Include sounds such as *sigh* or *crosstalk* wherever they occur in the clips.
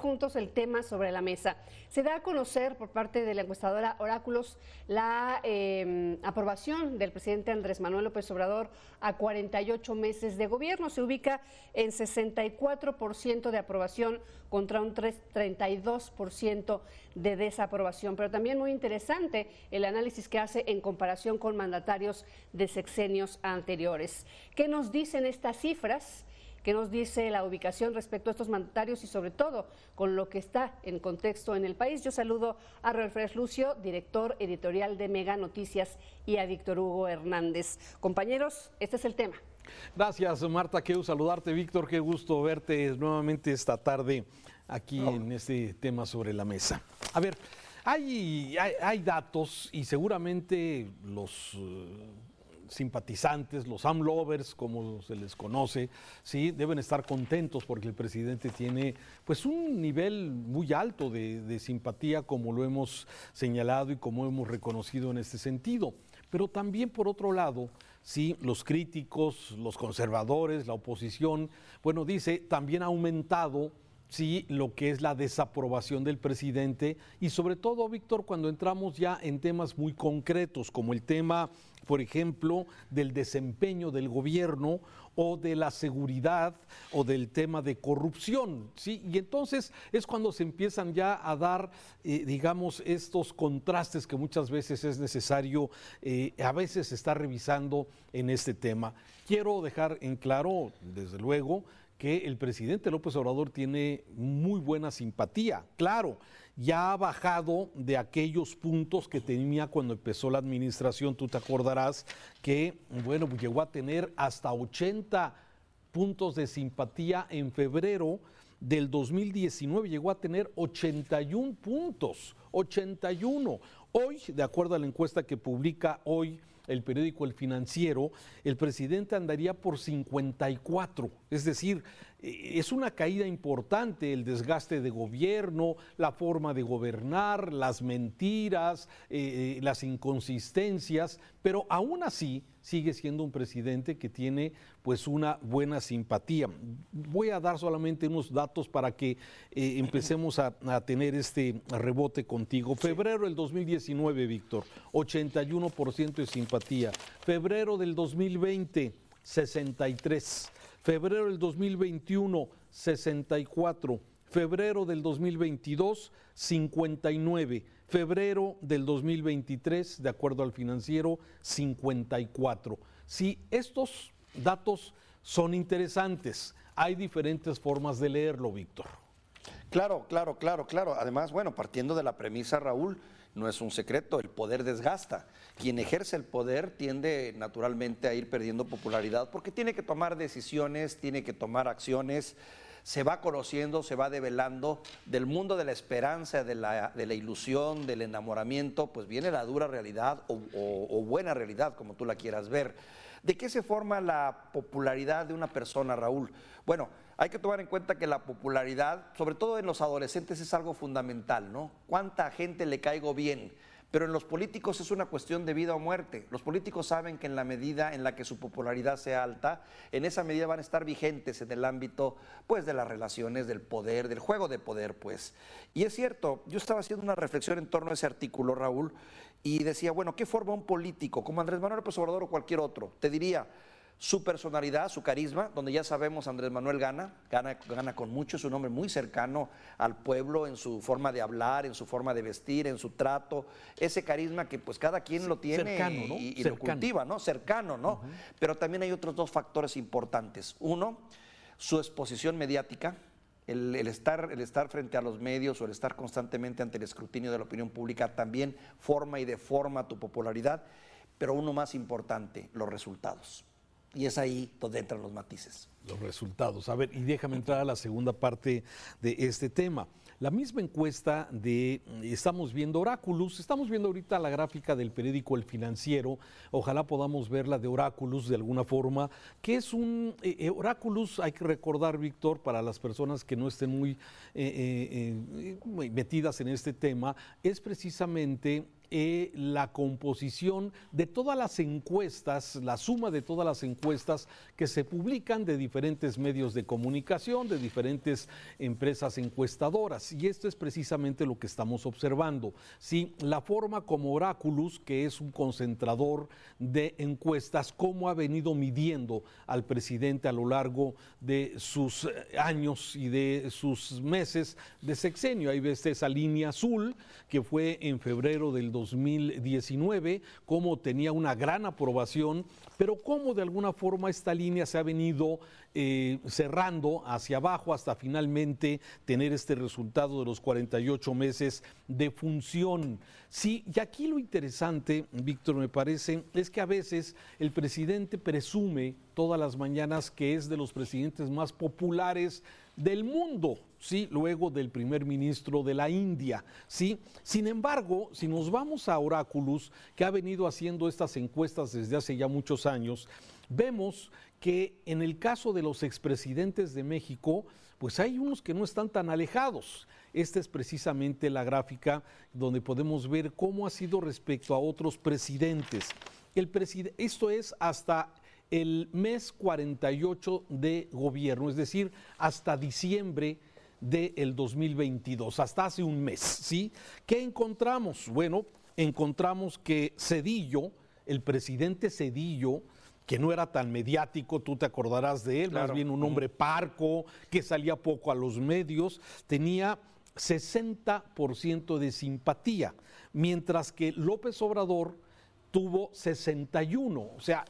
juntos el tema sobre la mesa. Se da a conocer por parte de la encuestadora Oráculos la em, aprobación del presidente Andrés Manuel López Obrador a 48 meses de gobierno. Se ubica en 64% de aprobación contra un 32% de desaprobación. Pero también muy interesante el análisis que hace en comparación con mandatarios de sexenios anteriores. ¿Qué nos dicen estas cifras? ¿Qué nos dice la ubicación respecto a estos mandatarios y sobre todo con lo que está en contexto en el país? Yo saludo a Raúl Férez Lucio, director editorial de Mega Noticias, y a Víctor Hugo Hernández. Compañeros, este es el tema. Gracias, Marta. Quiero saludarte, Víctor. Qué gusto verte nuevamente esta tarde aquí en este tema sobre la mesa. A ver, hay, hay, datos y seguramente los simpatizantes, los AMLovers, como se les conoce, sí, deben estar contentos porque el presidente tiene pues un nivel muy alto de, de simpatía, como lo hemos señalado y como hemos reconocido en este sentido. Pero también por otro lado, sí, los críticos, los conservadores, la oposición, bueno, dice, también ha aumentado sí, lo que es la desaprobación del presidente y sobre todo, Víctor, cuando entramos ya en temas muy concretos, como el tema, por ejemplo, del desempeño del gobierno o de la seguridad o del tema de corrupción, ¿sí? Y entonces es cuando se empiezan ya a dar, eh, digamos, estos contrastes que muchas veces es necesario, eh, a veces estar revisando en este tema. Quiero dejar en claro, desde luego, que el presidente López Obrador tiene muy buena simpatía. Claro, ya ha bajado de aquellos puntos que tenía cuando empezó la administración. Tú te acordarás que, bueno, llegó a tener hasta 80 puntos de simpatía en febrero del 2019 llegó a tener 81 puntos, 81. Hoy, de acuerdo a la encuesta que publica hoy el periódico El Financiero, el presidente andaría por 54. Es decir, es una caída importante el desgaste de gobierno, la forma de gobernar, las mentiras, eh, eh, las inconsistencias, pero aún así sigue siendo un presidente que tiene pues una buena simpatía. Voy a dar solamente unos datos para que empecemos a, tener este rebote contigo. Febrero del 2019, Víctor, 81% de simpatía. Febrero del 2020, 63. Febrero del 2021, 64. Febrero del 2022, 59. Febrero del 2023, de acuerdo al financiero, 54. Si estos datos son interesantes, hay diferentes formas de leerlo, Víctor. Claro, claro, claro, claro. Además, bueno, partiendo de la premisa, Raúl, no es un secreto, el poder desgasta. Quien ejerce el poder tiende naturalmente a ir perdiendo popularidad porque tiene que tomar decisiones, tiene que tomar acciones, se va conociendo, se va develando del mundo de la esperanza, de la, ilusión, del enamoramiento, pues viene la dura realidad o buena realidad, como tú la quieras ver. ¿De qué se forma la popularidad de una persona, Raúl? Bueno, hay que tomar en cuenta que la popularidad, sobre todo en los adolescentes, es algo fundamental, ¿no? ¿Cuánta gente le caigo bien? Pero en los políticos es una cuestión de vida o muerte. Los políticos saben que en la medida en la que su popularidad sea alta, en esa medida van a estar vigentes en el ámbito pues de las relaciones, del poder, del juego de poder, pues. Y es cierto, yo estaba haciendo una reflexión en torno a ese artículo, Raúl, y decía, bueno, ¿qué forma un político como Andrés Manuel López Obrador o cualquier otro? Te diría, su personalidad, su carisma, donde ya sabemos Andrés Manuel gana, gana, gana con mucho, es un hombre muy cercano al pueblo en su forma de hablar, en su forma de vestir, en su trato, ese carisma que pues cada quien lo tiene y, lo cultiva, ¿no? Cercano, ¿no? Pero también hay otros dos factores importantes. Uno, su exposición mediática, el, estar, el estar frente a los medios o el estar constantemente ante el escrutinio de la opinión pública también forma y deforma tu popularidad, pero uno más importante, los resultados. Y es ahí donde entran los matices. Los resultados. A ver, y déjame entrar a la segunda parte de este tema. La misma encuesta de, estamos viendo Oráculos, estamos viendo ahorita la gráfica del periódico El Financiero, ojalá podamos ver la de Oráculos de alguna forma, que es un, eh, eh, Oráculos, hay que recordar, Víctor, para las personas que no estén muy eh, metidas en este tema, es precisamente eh, la composición de todas las encuestas, la suma de todas las encuestas que se publican de diferentes medios de comunicación, de diferentes empresas encuestadoras. Y esto es precisamente lo que estamos observando. Sí, la forma como Oráculos, que es un concentrador de encuestas, cómo ha venido midiendo al presidente a lo largo de sus eh, años y de sus meses de sexenio. Ahí ves esa línea azul que fue en febrero del 2019, cómo tenía una gran aprobación, pero cómo de alguna forma esta línea se ha venido eh, cerrando hacia abajo hasta finalmente tener este resultado de los 48 meses de función. Sí, y aquí lo interesante, Víctor, me parece, es que a veces el presidente presume todas las mañanas que es de los presidentes más populares del mundo, ¿sí? Luego del primer ministro de la India, ¿sí? Sin embargo, si nos vamos a Oráculos, que ha venido haciendo estas encuestas desde hace ya muchos años, vemos que en el caso de los expresidentes de México, pues hay unos que no están tan alejados. Esta es precisamente la gráfica donde podemos ver cómo ha sido respecto a otros presidentes. El esto es hasta el mes 48 de gobierno, es decir, hasta diciembre del 2022, hasta hace un mes, ¿sí? ¿Qué encontramos? Bueno, encontramos que Cedillo, el presidente Cedillo, que no era tan mediático, tú te acordarás de él, más bien un hombre parco, que salía poco a los medios, tenía 60% de simpatía, mientras que López Obrador tuvo 61, o sea,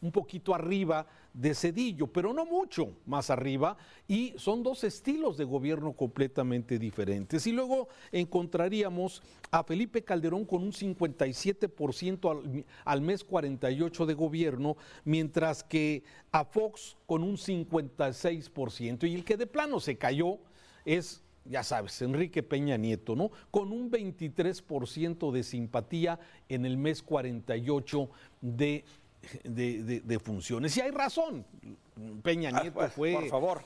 un poquito arriba de Cedillo, pero no mucho más arriba, y son dos estilos de gobierno completamente diferentes. Y luego encontraríamos a Felipe Calderón con un 57% al, mes 48 de gobierno, mientras que a Fox con un 56%. Y el que de plano se cayó es ya sabes, Enrique Peña Nieto, ¿no? Con un 23% de simpatía en el mes 48 de de, funciones. Y hay razón. Peña ah, Nieto pues, fue. Por favor.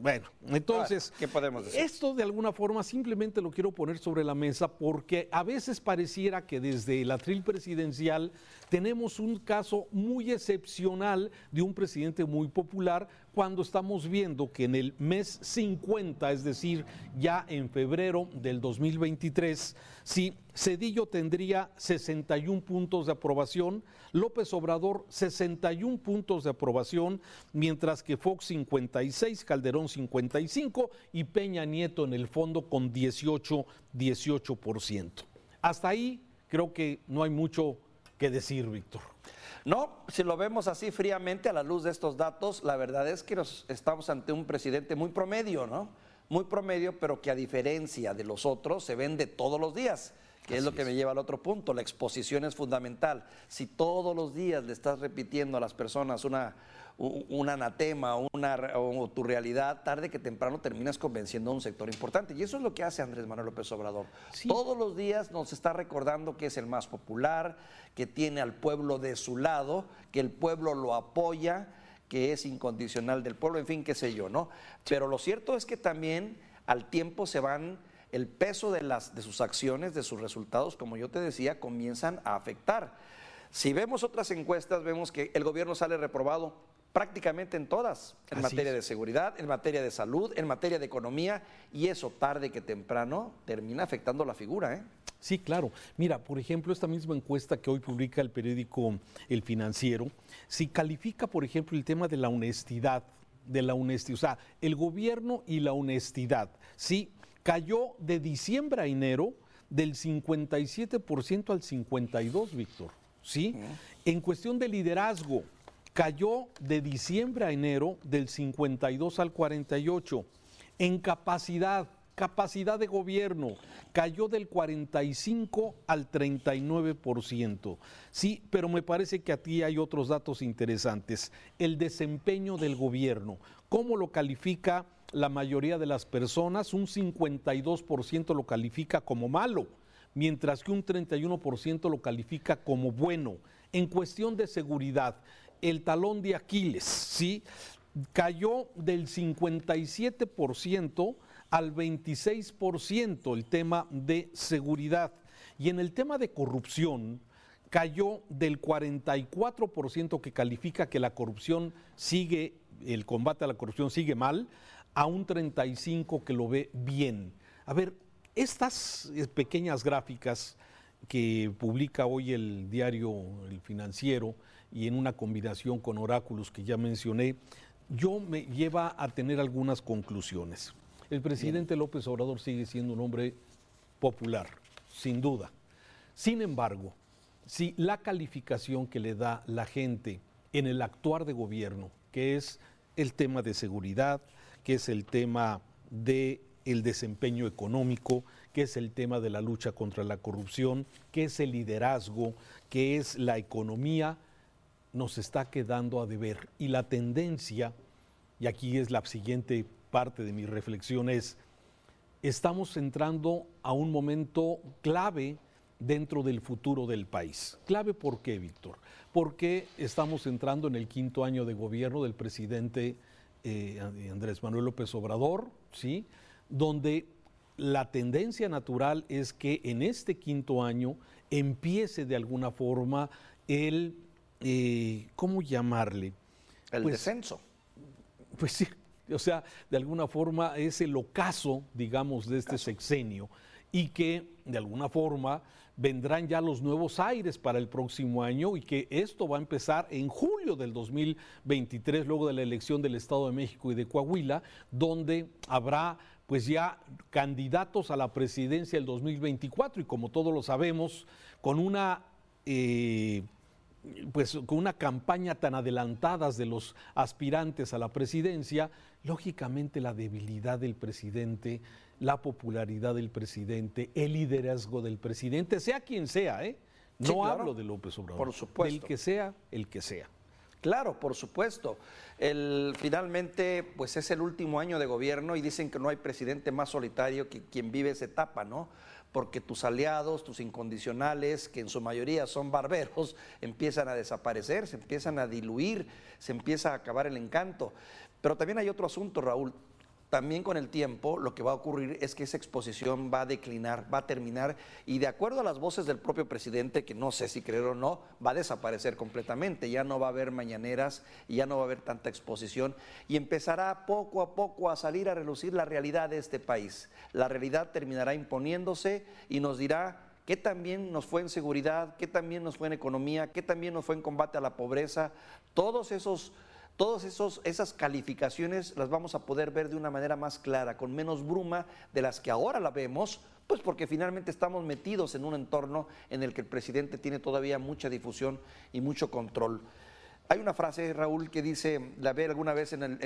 Bueno, entonces, ah, ¿qué podemos decir? Esto de alguna forma simplemente lo quiero poner sobre la mesa porque a veces pareciera que desde el atril presidencial tenemos un caso muy excepcional de un presidente muy popular cuando estamos viendo que en el mes 50, es decir, ya en febrero del 2023, si Cedillo tendría 61 puntos de aprobación, López Obrador 61 puntos de aprobación, mientras que Fox 56, Calderón 55 y Peña Nieto en el fondo con 18, 18%. Hasta ahí creo que no hay mucho que decir, Víctor. No, si lo vemos así fríamente a la luz de estos datos, la verdad es que estamos ante un presidente muy promedio, ¿no? Muy promedio, pero que a diferencia de los otros se vende todos los días que es lo que me lleva al otro punto. La exposición es fundamental. Si todos los días le estás repitiendo a las personas una, un anatema una, o tu realidad, tarde que temprano terminas convenciendo a un sector importante. Y eso es lo que hace Andrés Manuel López Obrador. Todos los días nos está recordando que es el más popular, que tiene al pueblo de su lado, que el pueblo lo apoya, que es incondicional del pueblo, en fin, qué sé yo, ¿no? Pero lo cierto es que también al tiempo se van el peso de, las, de sus acciones, de sus resultados, como yo te decía, comienzan a afectar. Si vemos otras encuestas, vemos que el gobierno sale reprobado prácticamente en todas, en materia de seguridad, en materia de salud, en materia de economía, y eso tarde que temprano termina afectando la figura. ¿eh? Sí, claro. Mira, por ejemplo, esta misma encuesta que hoy publica el periódico El Financiero, si califica, por ejemplo, el tema de la honestidad, de la honestidad, o sea, el gobierno y la honestidad, sí, cayó de diciembre a enero del 57% al 52%, Víctor, ¿sí? En cuestión de liderazgo, cayó de diciembre a enero del 52 al 48. En capacidad, capacidad de gobierno, cayó del 45 al 39%. Sí, pero me parece que aquí hay otros datos interesantes. El desempeño del gobierno, ¿cómo lo califica la mayoría de las personas? Un 52% lo califica como malo, mientras que un 31% lo califica como bueno. En cuestión de seguridad, el talón de Aquiles, ¿sí? Cayó del 57% al 26% el tema de seguridad. Y en el tema de corrupción, cayó del 44% que califica que la corrupción sigue, el combate a la corrupción sigue mal, a un 35% que lo ve bien. A ver, estas eh, pequeñas gráficas que publica hoy el diario El Financiero y en una combinación con oráculos que ya mencioné, yo me lleva a tener algunas conclusiones. El presidente López Obrador sigue siendo un hombre popular, sin duda. Sin embargo, si la calificación que le da la gente en el actuar de gobierno, que es el tema de seguridad, que es el tema de el desempeño económico, que es el tema de la lucha contra la corrupción, que es el liderazgo, que es la economía, nos está quedando a deber. Y la tendencia, y aquí es la siguiente parte de mi reflexión, es, estamos entrando a un momento clave dentro del futuro del país. ¿Clave por qué, Víctor? Porque estamos entrando en el quinto año de gobierno del presidente eh, Andrés Manuel López Obrador, ¿sí? donde la tendencia natural es que en este quinto año empiece de alguna forma el, eh, ¿cómo llamarle? El pues, descenso. Pues sí, o sea, de alguna forma es el ocaso, digamos, de este sexenio y que de alguna forma vendrán ya los nuevos aires para el próximo año y que esto va a empezar en julio del 2023, luego de la elección del Estado de México y de Coahuila, donde habrá pues ya candidatos a la presidencia del 2024 y como todos lo sabemos, con una... Eh, pues con una campaña tan adelantada de los aspirantes a la presidencia, lógicamente la debilidad del presidente, la popularidad del presidente, el liderazgo del presidente, sea quien sea, ¿eh? No hablo de López Obrador. Por supuesto. Del que sea, el que sea. Claro, por supuesto. El, finalmente, pues es el último año de gobierno y dicen que no hay presidente más solitario que quien vive esa etapa, ¿no? Porque tus aliados, tus incondicionales, que en su mayoría son barberos, *laughs* empiezan a desaparecer, se empiezan a diluir, se empieza a acabar el encanto. Pero también hay otro asunto, Raúl. También con el tiempo lo que va a ocurrir es que esa exposición va a declinar, va a terminar y de acuerdo a las voces del propio presidente, que no sé si creer o no, va a desaparecer completamente, ya no va a haber mañaneras ya no va a haber tanta exposición y empezará poco a poco a salir a relucir la realidad de este país. La realidad terminará imponiéndose y nos dirá qué también nos fue en seguridad, qué también nos fue en economía, qué también nos fue en combate a la pobreza, todos esos Todas esas calificaciones las vamos a poder ver de una manera más clara, con menos bruma de las que ahora la vemos, pues porque finalmente estamos metidos en un entorno en el que el presidente tiene todavía mucha difusión y mucho control. Hay una frase, Raúl, que dice, la ve alguna vez en,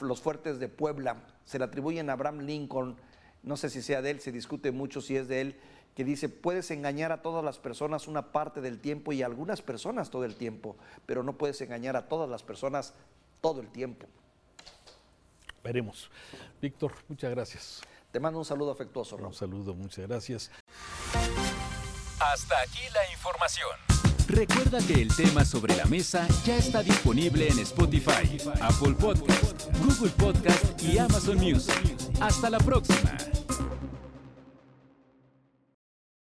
los fuertes de Puebla, se la atribuyen a Abraham Lincoln, no sé si sea de él, se discute mucho si es de él, que dice, puedes engañar a todas las personas una parte del tiempo y a algunas personas todo el tiempo, pero no puedes engañar a todas las personas todo el tiempo. Veremos. Víctor, muchas gracias. Te mando un saludo afectuoso. Un saludo, muchas gracias. Hasta aquí la información. Recuerda que el tema sobre la mesa ya está disponible en Spotify, Apple Podcast, Google Podcast y Amazon Music. Hasta la próxima.